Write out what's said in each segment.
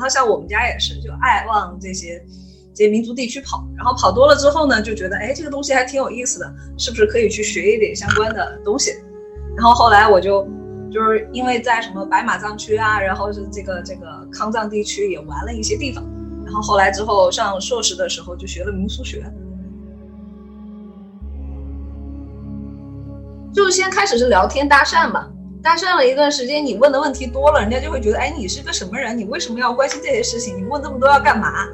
然后像我们家也是，就爱往这些这些民族地区跑，然后跑多了之后呢，就觉得哎，这个东西还挺有意思的，是不是可以去学一点相关的东西？然后后来我就就是因为在什么白马藏区啊，然后是这个这个康藏地区也玩了一些地方，然后后来之后上硕士的时候就学了民俗学。就先开始是聊天搭讪嘛，搭讪了一段时间，你问的问题多了，人家就会觉得，哎，你是个什么人？你为什么要关心这些事情？你问这么多要干嘛？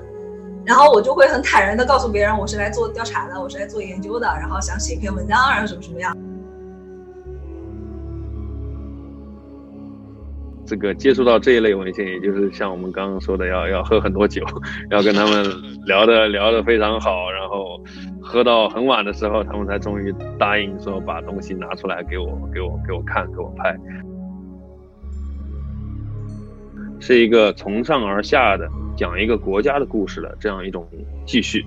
然后我就会很坦然的告诉别人，我是来做调查的，我是来做研究的，然后想写一篇文章，然后什么什么样。这个接触到这一类文献，也就是像我们刚刚说的，要要喝很多酒，要跟他们聊的聊的非常好，然后。喝到很晚的时候，他们才终于答应说把东西拿出来给我，给我，给我看，给我拍。是一个从上而下的讲一个国家的故事的这样一种继续。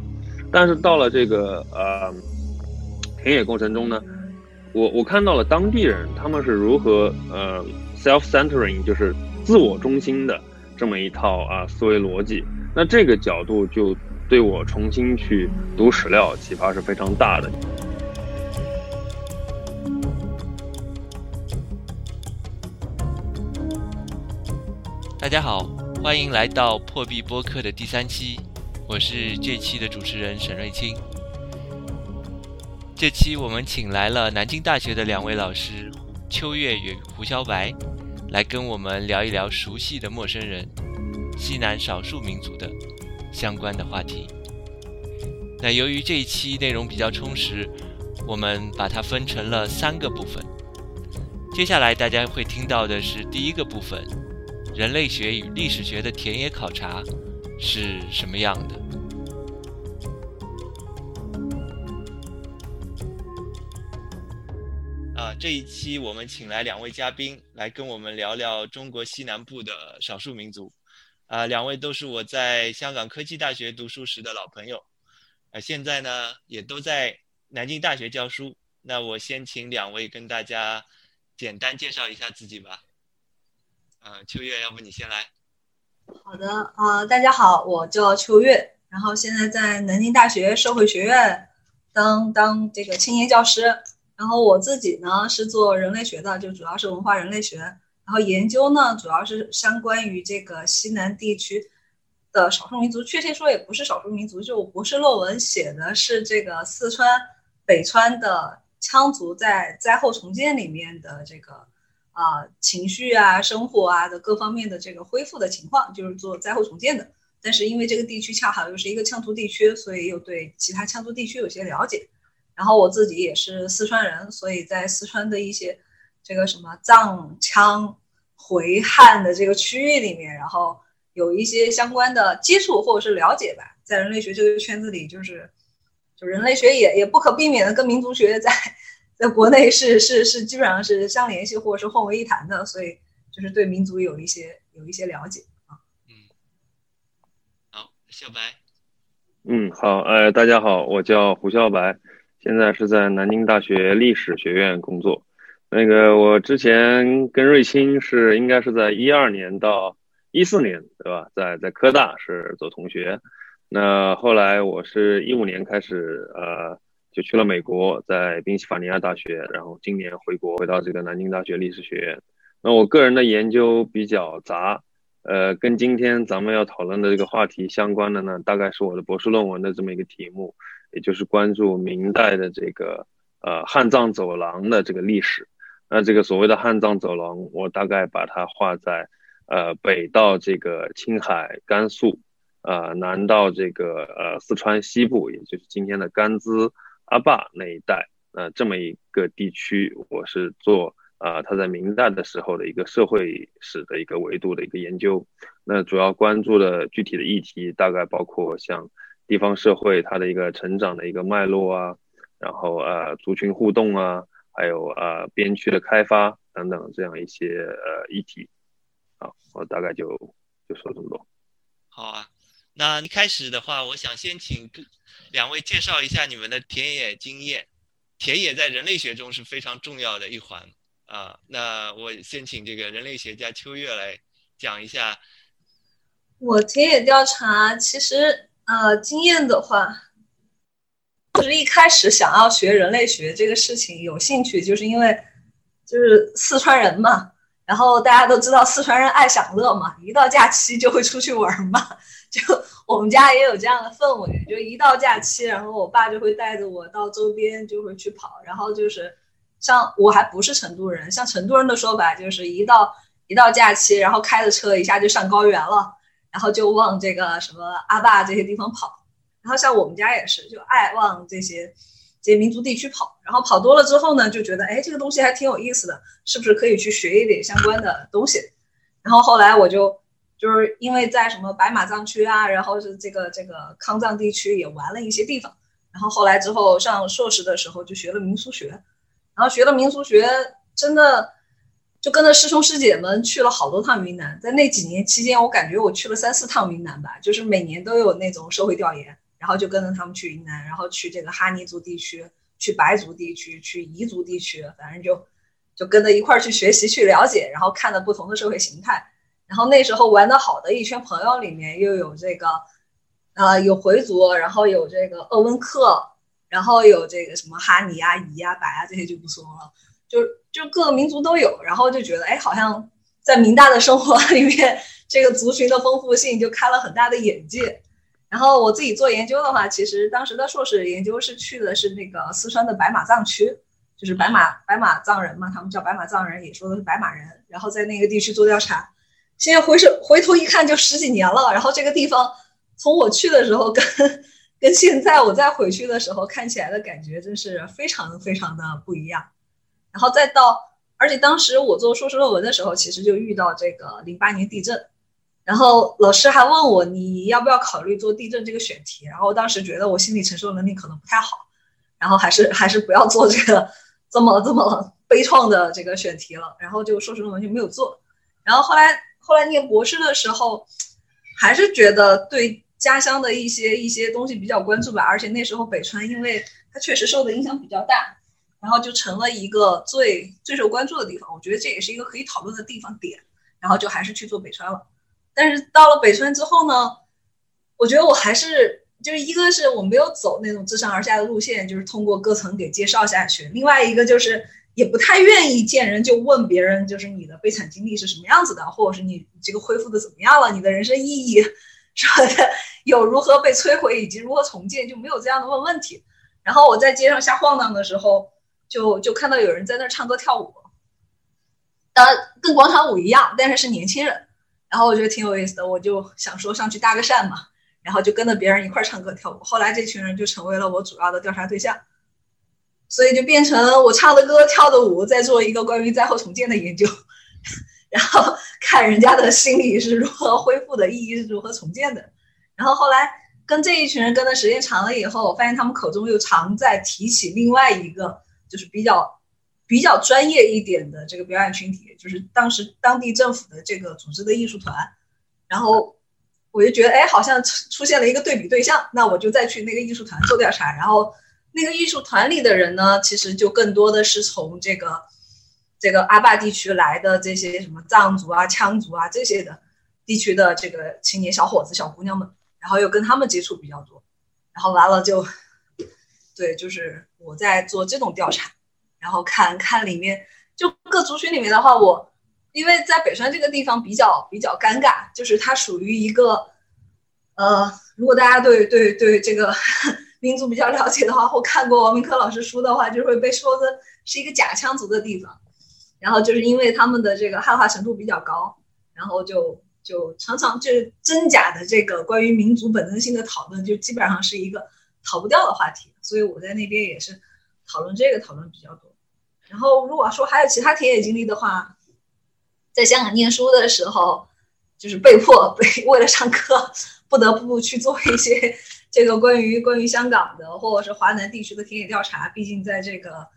但是到了这个呃田野过程中呢，我我看到了当地人他们是如何呃 self-centering，就是自我中心的这么一套啊思维逻辑。那这个角度就。对我重新去读史料启发是非常大的。大家好，欢迎来到破壁播客的第三期，我是这期的主持人沈瑞清。这期我们请来了南京大学的两位老师秋月与胡小白，来跟我们聊一聊熟悉的陌生人——西南少数民族的。相关的话题。那由于这一期内容比较充实，我们把它分成了三个部分。接下来大家会听到的是第一个部分：人类学与历史学的田野考察是什么样的？这一期我们请来两位嘉宾来跟我们聊聊中国西南部的少数民族。啊，两位都是我在香港科技大学读书时的老朋友，啊，现在呢也都在南京大学教书。那我先请两位跟大家简单介绍一下自己吧。啊，秋月，要不你先来。好的，啊，大家好，我叫秋月，然后现在在南京大学社会学院当当这个青年教师，然后我自己呢是做人类学的，就主要是文化人类学。然后研究呢，主要是相关于这个西南地区的少数民族，确切说也不是少数民族，就我博士论文写的是这个四川、北川的羌族在灾后重建里面的这个啊情绪啊、生活啊的各方面的这个恢复的情况，就是做灾后重建的。但是因为这个地区恰好又是一个羌族地区，所以又对其他羌族地区有些了解。然后我自己也是四川人，所以在四川的一些。这个什么藏羌回汉的这个区域里面，然后有一些相关的接触或者是了解吧，在人类学这个圈子里，就是就人类学也也不可避免的跟民族学在在国内是是是基本上是相联系或者是混为一谈的，所以就是对民族有一些有一些了解啊。嗯，好，小白。嗯，好，呃，大家好，我叫胡小白，现在是在南京大学历史学院工作。那个，我之前跟瑞清是应该是在一二年到一四年，对吧？在在科大是做同学。那后来我是一五年开始，呃，就去了美国，在宾夕法尼亚大学，然后今年回国，回到这个南京大学历史学院。那我个人的研究比较杂，呃，跟今天咱们要讨论的这个话题相关的呢，大概是我的博士论文的这么一个题目，也就是关注明代的这个呃汉藏走廊的这个历史。那这个所谓的汉藏走廊，我大概把它画在，呃，北到这个青海、甘肃，呃，南到这个呃四川西部，也就是今天的甘孜、阿坝那一带，呃，这么一个地区，我是做啊，他在明代的时候的一个社会史的一个维度的一个研究。那主要关注的具体的议题，大概包括像地方社会它的一个成长的一个脉络啊，然后呃族群互动啊。还有呃边区的开发等等这样一些呃议题，好，我大概就就说这么多。好啊，那一开始的话，我想先请两位介绍一下你们的田野经验。田野在人类学中是非常重要的一环啊。那我先请这个人类学家秋月来讲一下我田野调查其实呃经验的话，就是一开始想要学人类学这个事情有兴趣，就是因为就是四川人嘛，然后大家都知道四川人爱享乐嘛，一到假期就会出去玩嘛，就我们家也有这样的氛围，就一到假期，然后我爸就会带着我到周边就会去跑，然后就是像我还不是成都人，像成都人的说法就是一到一到假期，然后开着车一下就上高原了。然后就往这个什么阿坝这些地方跑，然后像我们家也是，就爱往这些这些民族地区跑。然后跑多了之后呢，就觉得哎，这个东西还挺有意思的，是不是可以去学一点相关的东西？然后后来我就就是因为在什么白马藏区啊，然后是这个这个康藏地区也玩了一些地方。然后后来之后上硕士的时候就学了民俗学，然后学了民俗学，真的。就跟着师兄师姐们去了好多趟云南，在那几年期间，我感觉我去了三四趟云南吧，就是每年都有那种社会调研，然后就跟着他们去云南，然后去这个哈尼族地区，去白族地区，去彝族地区，反正就就跟着一块儿去学习、去了解，然后看了不同的社会形态。然后那时候玩的好的一圈朋友里面，又有这个，呃，有回族，然后有这个鄂温克，然后有这个什么哈尼啊、彝啊、白啊这些就不说了。就就各个民族都有，然后就觉得哎，好像在民大的生活 里面，这个族群的丰富性就开了很大的眼界。然后我自己做研究的话，其实当时的硕士研究是去的是那个四川的白马藏区，就是白马白马藏人嘛，他们叫白马藏人，也说的是白马人。然后在那个地区做调查，现在回首回头一看，就十几年了。然后这个地方从我去的时候跟跟现在我再回去的时候看起来的感觉，真是非常非常的不一样。然后再到，而且当时我做硕士论文的时候，其实就遇到这个零八年地震，然后老师还问我你要不要考虑做地震这个选题，然后当时觉得我心理承受能力可能不太好，然后还是还是不要做这个这么这么悲怆的这个选题了，然后就硕士论文就没有做，然后后来后来念博士的时候，还是觉得对家乡的一些一些东西比较关注吧，而且那时候北川因为它确实受的影响比较大。然后就成了一个最最受关注的地方，我觉得这也是一个可以讨论的地方点。然后就还是去做北川了。但是到了北川之后呢，我觉得我还是就是一个是我没有走那种自上而下的路线，就是通过各层给介绍下去。另外一个就是也不太愿意见人就问别人，就是你的悲惨经历是什么样子的，或者是你这个恢复的怎么样了，你的人生意义 说的有如何被摧毁以及如何重建，就没有这样的问问题。然后我在街上瞎晃荡的时候。就就看到有人在那儿唱歌跳舞，当然跟广场舞一样，但是是年轻人。然后我觉得挺有意思的，我就想说上去搭个讪嘛，然后就跟着别人一块儿唱歌跳舞。后来这群人就成为了我主要的调查对象，所以就变成我唱的歌、跳的舞，在做一个关于灾后重建的研究，然后看人家的心理是如何恢复的，意义是如何重建的。然后后来跟这一群人跟的时间长了以后，我发现他们口中又常在提起另外一个。就是比较比较专业一点的这个表演群体，就是当时当地政府的这个组织的艺术团，然后我就觉得，哎，好像出现了一个对比对象，那我就再去那个艺术团做调查。然后那个艺术团里的人呢，其实就更多的是从这个这个阿坝地区来的这些什么藏族啊、羌族啊这些的地区的这个青年小伙子、小姑娘们，然后又跟他们接触比较多，然后完了就。对，就是我在做这种调查，然后看看里面就各族群里面的话，我因为在北川这个地方比较比较尴尬，就是它属于一个，呃，如果大家对对对这个 民族比较了解的话，或看过王明科老师书的话，就会被说的是一个假羌族的地方，然后就是因为他们的这个汉化程度比较高，然后就就常常就是真假的这个关于民族本能性的讨论，就基本上是一个。逃不掉的话题，所以我在那边也是讨论这个讨论比较多。然后如果说还有其他田野经历的话，在香港念书的时候，就是被迫被 为了上课，不得不去做一些这个关于关于香港的或者是华南地区的田野调查。毕竟在这个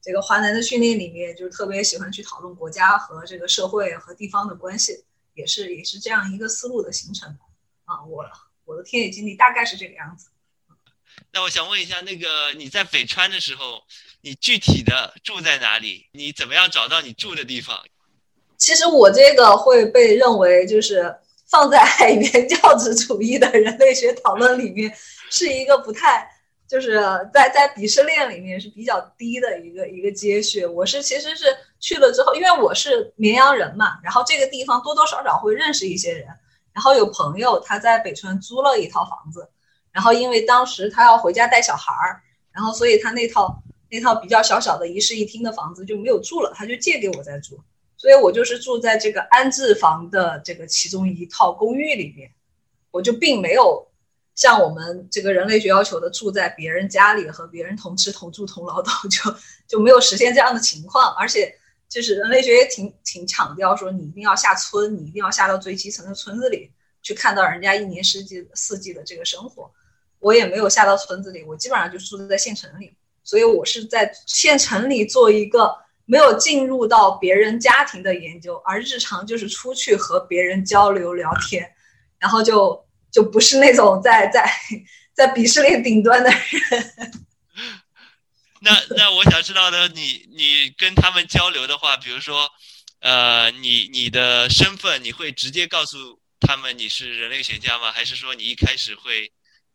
这个华南的训练里面，就是特别喜欢去讨论国家和这个社会和地方的关系，也是也是这样一个思路的形成。啊，我我的田野经历大概是这个样子。那我想问一下，那个你在北川的时候，你具体的住在哪里？你怎么样找到你住的地方？其实我这个会被认为就是放在原 教旨主义的人类学讨论里面，是一个不太就是在在鄙视链里面是比较低的一个一个阶序。我是其实是去了之后，因为我是绵阳人嘛，然后这个地方多多少少会认识一些人，然后有朋友他在北川租了一套房子，然后因为当时他要回家带小孩儿，然后所以他那套那套比较小小的一室一厅的房子就没有住了，他就借给我在住。所以我就是住在这个安置房的这个其中一套公寓里面，我就并没有像我们这个人类学要求的住在别人家里和别人同吃同住同劳动，就就没有实现这样的情况。而且就是人类学也挺挺强调说，你一定要下村，你一定要下到最基层的村子里去看到人家一年四季四季的这个生活。我也没有下到村子里，我基本上就住在县城里，所以我是在县城里做一个。没有进入到别人家庭的研究，而日常就是出去和别人交流聊天，然后就就不是那种在在 在鄙视链顶端的人。那那我想知道的，你你跟他们交流的话，比如说，呃，你你的身份，你会直接告诉他们你是人类学家吗？还是说你一开始会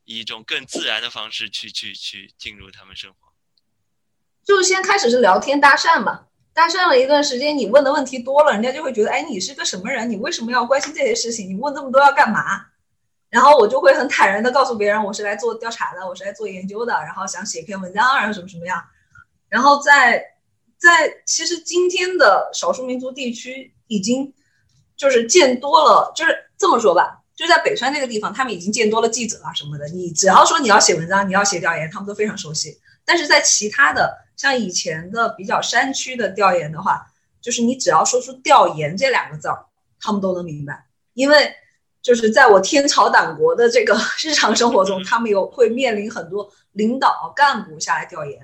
以一种更自然的方式去去去进入他们生活？就先开始是聊天搭讪嘛，搭讪了一段时间，你问的问题多了，人家就会觉得，哎，你是个什么人？你为什么要关心这些事情？你问这么多要干嘛？然后我就会很坦然的告诉别人，我是来做调查的，我是来做研究的，然后想写篇文章，然后什么什么样。然后在在其实今天的少数民族地区已经就是见多了，就是这么说吧，就在北川这个地方，他们已经见多了记者啊什么的。你只要说你要写文章，你要写调研，他们都非常熟悉。但是在其他的。像以前的比较山区的调研的话，就是你只要说出“调研”这两个字儿，他们都能明白。因为就是在我天朝党国的这个 日常生活中，他们有会面临很多领导干部下来调研，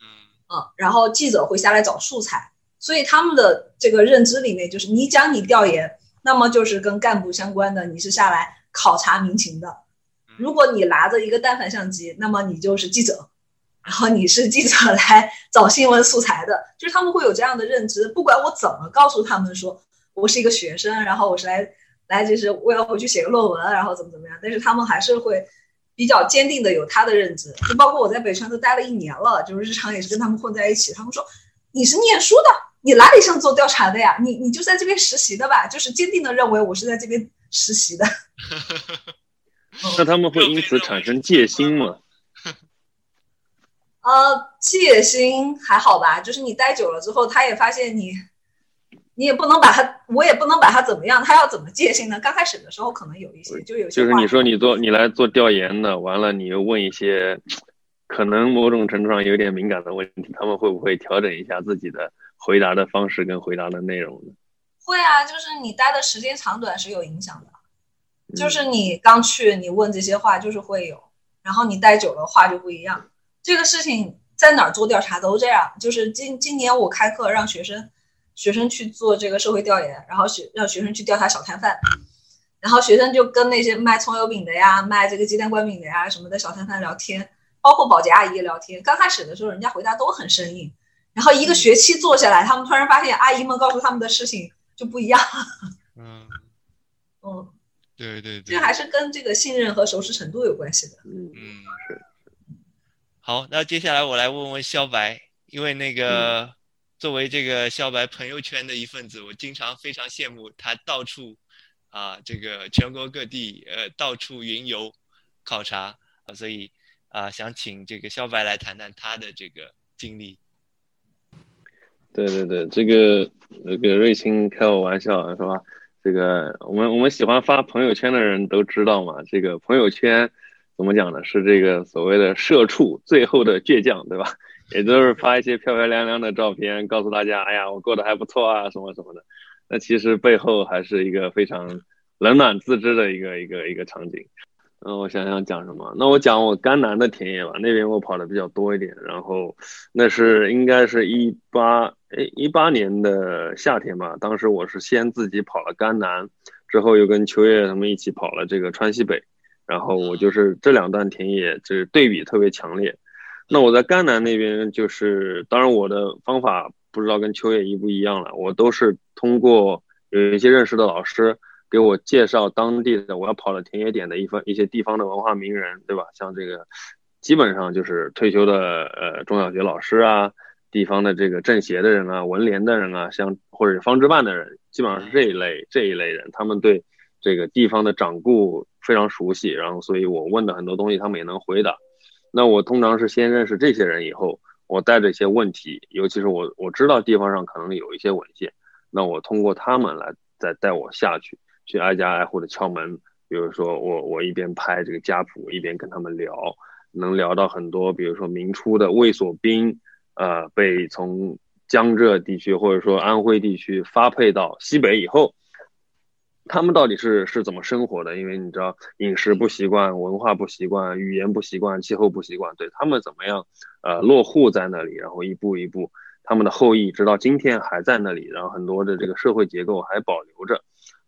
嗯嗯，然后记者会下来找素材，所以他们的这个认知里面就是你讲你调研，那么就是跟干部相关的，你是下来考察民情的。如果你拿着一个单反相机，那么你就是记者。然后你是记者来找新闻素材的，就是他们会有这样的认知。不管我怎么告诉他们说我是一个学生，然后我是来来就是为了回去写个论文，然后怎么怎么样，但是他们还是会比较坚定的有他的认知。就包括我在北川都待了一年了，就是日常也是跟他们混在一起。他们说你是念书的，你哪里像做调查的呀？你你就在这边实习的吧？就是坚定的认为我是在这边实习的。那他们会因此产生戒心吗？呃，戒心还好吧，就是你待久了之后，他也发现你，你也不能把他，我也不能把他怎么样，他要怎么戒心呢？刚开始的时候可能有一些，就有些。就是你说你做你来做调研的，完了你又问一些，可能某种程度上有点敏感的问题，他们会不会调整一下自己的回答的方式跟回答的内容呢？会啊，就是你待的时间长短是有影响的，就是你刚去你问这些话就是会有，然后你待久了话就不一样。这个事情在哪儿做调查都这样，就是今今年我开课让学生学生去做这个社会调研，然后学让学生去调查小摊贩，然后学生就跟那些卖葱油饼的呀、卖这个鸡蛋灌饼的呀什么的小摊贩聊天，包括保洁阿姨聊天。刚开始的时候，人家回答都很生硬，然后一个学期做下来，他们突然发现阿姨们告诉他们的事情就不一样。嗯嗯，对对对，这还是跟这个信任和熟识程度有关系的。嗯嗯是。好，那接下来我来问问肖白，因为那个作为这个肖白朋友圈的一份子，我经常非常羡慕他到处啊，这个全国各地呃到处云游考察啊，所以啊想请这个肖白来谈谈他的这个经历。对对对，这个那个瑞清开我玩笑是吧？这个我们我们喜欢发朋友圈的人都知道嘛，这个朋友圈。怎么讲呢？是这个所谓的社畜最后的倔强，对吧？也就是发一些漂漂亮亮的照片，告诉大家，哎呀，我过得还不错啊，什么什么的。那其实背后还是一个非常冷暖自知的一个一个一个场景。嗯，我想想讲什么？那我讲我甘南的田野吧，那边我跑的比较多一点。然后那是应该是一八哎一八年的夏天吧，当时我是先自己跑了甘南，之后又跟秋叶他们一起跑了这个川西北。然后我就是这两段田野，就是对比特别强烈。那我在甘南那边，就是当然我的方法不知道跟秋叶一不一样了。我都是通过有一些认识的老师，给我介绍当地的我要跑的田野点的一份一些地方的文化名人，对吧？像这个基本上就是退休的呃中小学老师啊，地方的这个政协的人啊，文联的人啊，像或者方志办的人，基本上是这一类这一类人，他们对这个地方的掌故非常熟悉，然后所以我问的很多东西他们也能回答。那我通常是先认识这些人以后，我带着一些问题，尤其是我我知道地方上可能有一些文献，那我通过他们来再带我下去，去挨家挨户的敲门。比如说我我一边拍这个家谱，一边跟他们聊，能聊到很多，比如说明初的卫所兵，呃，被从江浙地区或者说安徽地区发配到西北以后。他们到底是是怎么生活的？因为你知道饮食不习惯、文化不习惯、语言不习惯、气候不习惯，对他们怎么样？呃，落户在那里，然后一步一步，他们的后裔直到今天还在那里，然后很多的这个社会结构还保留着。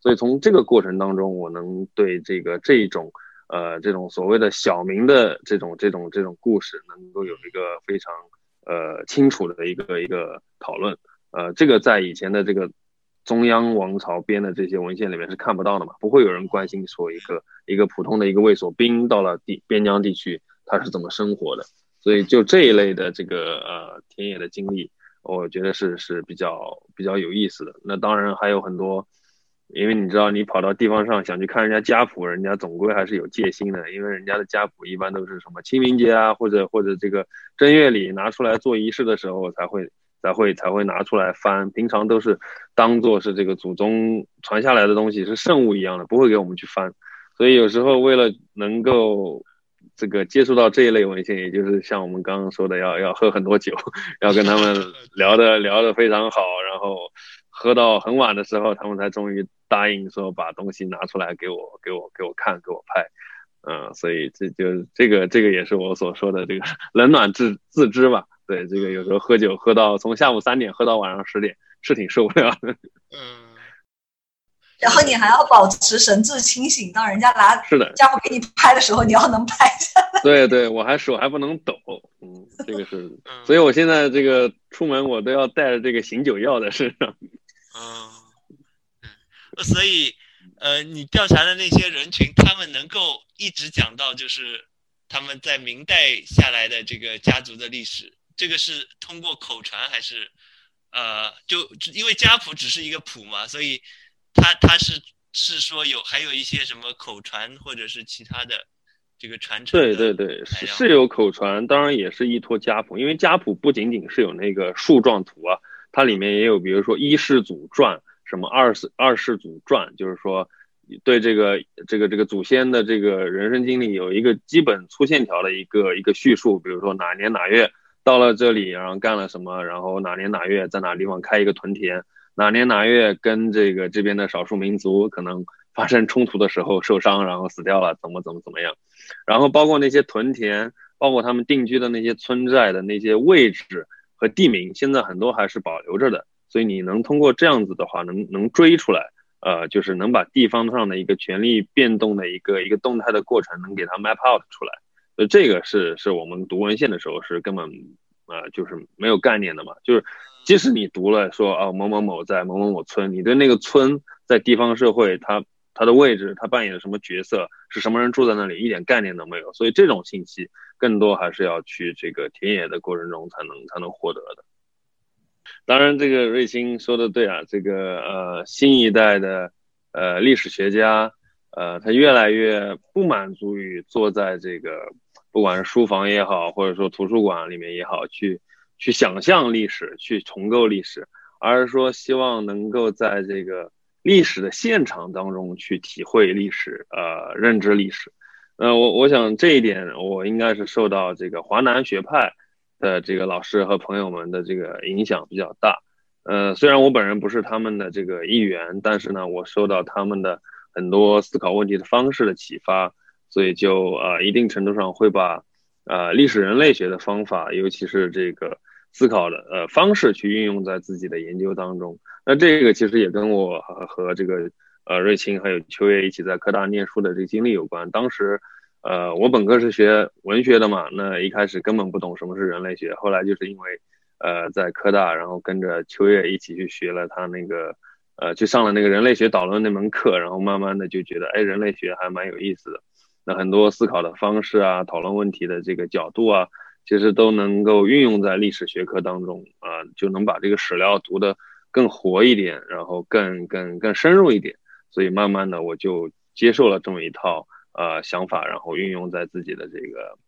所以从这个过程当中，我能对这个这种呃这种所谓的小民的这种这种这种故事，能够有一个非常呃清楚的一个一个讨论。呃，这个在以前的这个。中央王朝编的这些文献里面是看不到的嘛？不会有人关心说一个一个普通的一个卫所兵到了地边疆地区他是怎么生活的。所以就这一类的这个呃田野的经历，我觉得是是比较比较有意思的。那当然还有很多，因为你知道你跑到地方上想去看人家家谱，人家总归还是有戒心的，因为人家的家谱一般都是什么清明节啊或者或者这个正月里拿出来做仪式的时候才会。才会才会拿出来翻，平常都是当做是这个祖宗传下来的东西，是圣物一样的，不会给我们去翻。所以有时候为了能够这个接触到这一类文献，也就是像我们刚刚说的，要要喝很多酒，要跟他们聊的聊的非常好，然后喝到很晚的时候，他们才终于答应说把东西拿出来给我给我给我看给我拍。嗯，所以这就这个这个也是我所说的这个 冷暖自自知吧。对，这个有时候喝酒喝到从下午三点喝到晚上十点，是挺受不了的。嗯。然后你还要保持神志清醒，当人家拿是的家伙给你拍的时候，你要能拍下来。对对，我还手还不能抖，嗯，这个是，所以我现在这个出门我都要带着这个醒酒药在身上。嗯，嗯，所以呃，你调查的那些人群，他们能够一直讲到就是他们在明代下来的这个家族的历史。这个是通过口传还是，呃，就因为家谱只是一个谱嘛，所以他他是是说有还有一些什么口传或者是其他的这个传承。对对对，是是有口传，当然也是依托家谱，因为家谱不仅仅是有那个树状图啊，它里面也有比如说一世祖传，什么二世二世祖传，就是说对这个这个这个祖先的这个人生经历有一个基本粗线条的一个一个叙述，比如说哪年哪月。到了这里，然后干了什么？然后哪年哪月在哪地方开一个屯田？哪年哪月跟这个这边的少数民族可能发生冲突的时候受伤，然后死掉了？怎么怎么怎么样？然后包括那些屯田，包括他们定居的那些村寨的那些位置和地名，现在很多还是保留着的。所以你能通过这样子的话，能能追出来，呃，就是能把地方上的一个权力变动的一个一个动态的过程，能给它 map out 出来。呃，这个是是我们读文献的时候是根本，呃，就是没有概念的嘛。就是即使你读了说啊某某某在某某某村，你对那个村在地方社会它它的位置，它扮演什么角色，是什么人住在那里，一点概念都没有。所以这种信息更多还是要去这个田野的过程中才能才能获得的。当然，这个瑞星说的对啊，这个呃新一代的呃历史学家，呃他越来越不满足于坐在这个。不管是书房也好，或者说图书馆里面也好，去去想象历史，去重构历史，而是说希望能够在这个历史的现场当中去体会历史，呃，认知历史。呃，我我想这一点，我应该是受到这个华南学派的这个老师和朋友们的这个影响比较大。呃，虽然我本人不是他们的这个一员，但是呢，我受到他们的很多思考问题的方式的启发。所以就呃一定程度上会把，呃历史人类学的方法，尤其是这个思考的呃方式去运用在自己的研究当中。那这个其实也跟我和这个呃瑞清还有秋叶一起在科大念书的这个经历有关。当时，呃我本科是学文学的嘛，那一开始根本不懂什么是人类学。后来就是因为，呃在科大，然后跟着秋叶一起去学了他那个呃，去上了那个人类学导论那门课，然后慢慢的就觉得，哎，人类学还蛮有意思的。那很多思考的方式啊，讨论问题的这个角度啊，其实都能够运用在历史学科当中啊，就能把这个史料读得更活一点，然后更更更深入一点。所以慢慢的我就接受了这么一套呃想法，然后运用在自己的这个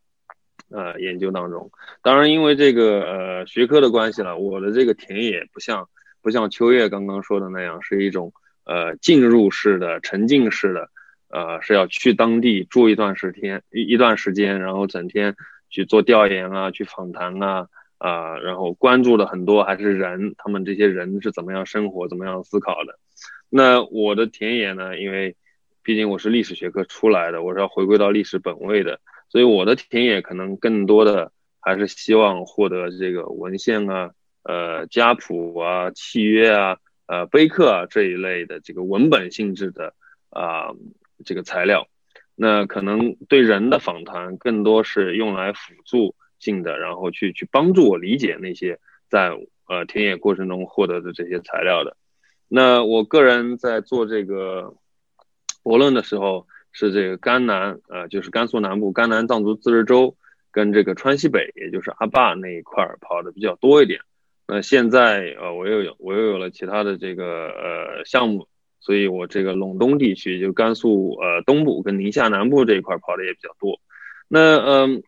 呃研究当中。当然，因为这个呃学科的关系了，我的这个田野不像。不像秋月刚刚说的那样，是一种呃进入式的、沉浸式的，呃是要去当地住一段时间一一段时间，然后整天去做调研啊，去访谈啊，啊，然后关注的很多还是人，他们这些人是怎么样生活、怎么样思考的。那我的田野呢？因为毕竟我是历史学科出来的，我是要回归到历史本位的，所以我的田野可能更多的还是希望获得这个文献啊。呃，家谱啊、契约啊、呃、碑刻啊这一类的这个文本性质的啊这个材料，那可能对人的访谈更多是用来辅助性的，然后去去帮助我理解那些在呃田野过程中获得的这些材料的。那我个人在做这个博论的时候，是这个甘南呃，就是甘肃南部甘南藏族自治州跟这个川西北，也就是阿坝那一块跑的比较多一点。那现在呃，我又有我又有了其他的这个呃项目，所以我这个陇东地区就甘肃呃东部跟宁夏南部这一块跑的也比较多。那嗯，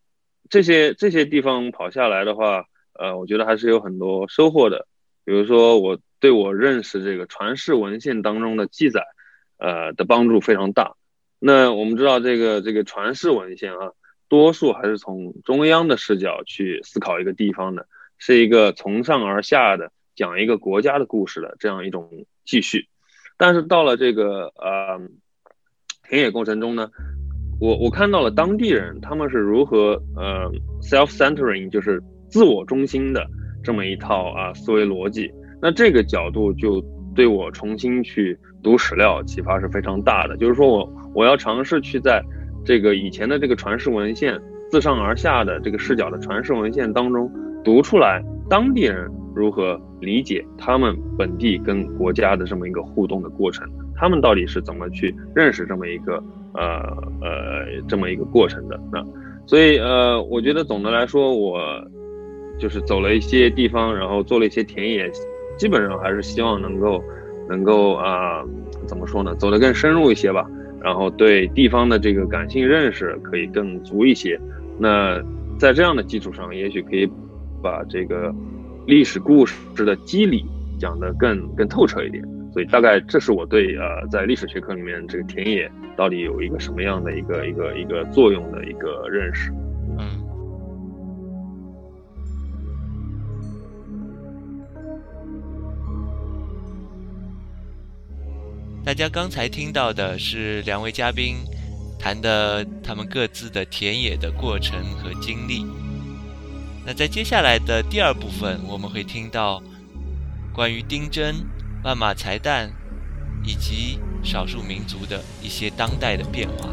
这些这些地方跑下来的话，呃，我觉得还是有很多收获的。比如说，我对我认识这个传世文献当中的记载，呃的帮助非常大。那我们知道这个这个传世文献啊，多数还是从中央的视角去思考一个地方的。是一个从上而下的讲一个国家的故事的这样一种继续，但是到了这个呃田野过程中呢，我我看到了当地人他们是如何呃 self-centering，就是自我中心的这么一套啊思维逻辑。那这个角度就对我重新去读史料启发是非常大的。就是说我我要尝试去在这个以前的这个传世文献自上而下的这个视角的传世文献当中。读出来，当地人如何理解他们本地跟国家的这么一个互动的过程？他们到底是怎么去认识这么一个呃呃这么一个过程的？那所以呃，我觉得总的来说，我就是走了一些地方，然后做了一些田野，基本上还是希望能够能够啊怎么说呢？走得更深入一些吧，然后对地方的这个感性认识可以更足一些。那在这样的基础上，也许可以。把这个历史故事的机理讲得更更透彻一点，所以大概这是我对呃在历史学科里面这个田野到底有一个什么样的一个一个一个作用的一个认识。嗯，大家刚才听到的是两位嘉宾谈的他们各自的田野的过程和经历。那在接下来的第二部分，我们会听到关于丁真、万马才旦以及少数民族的一些当代的变化。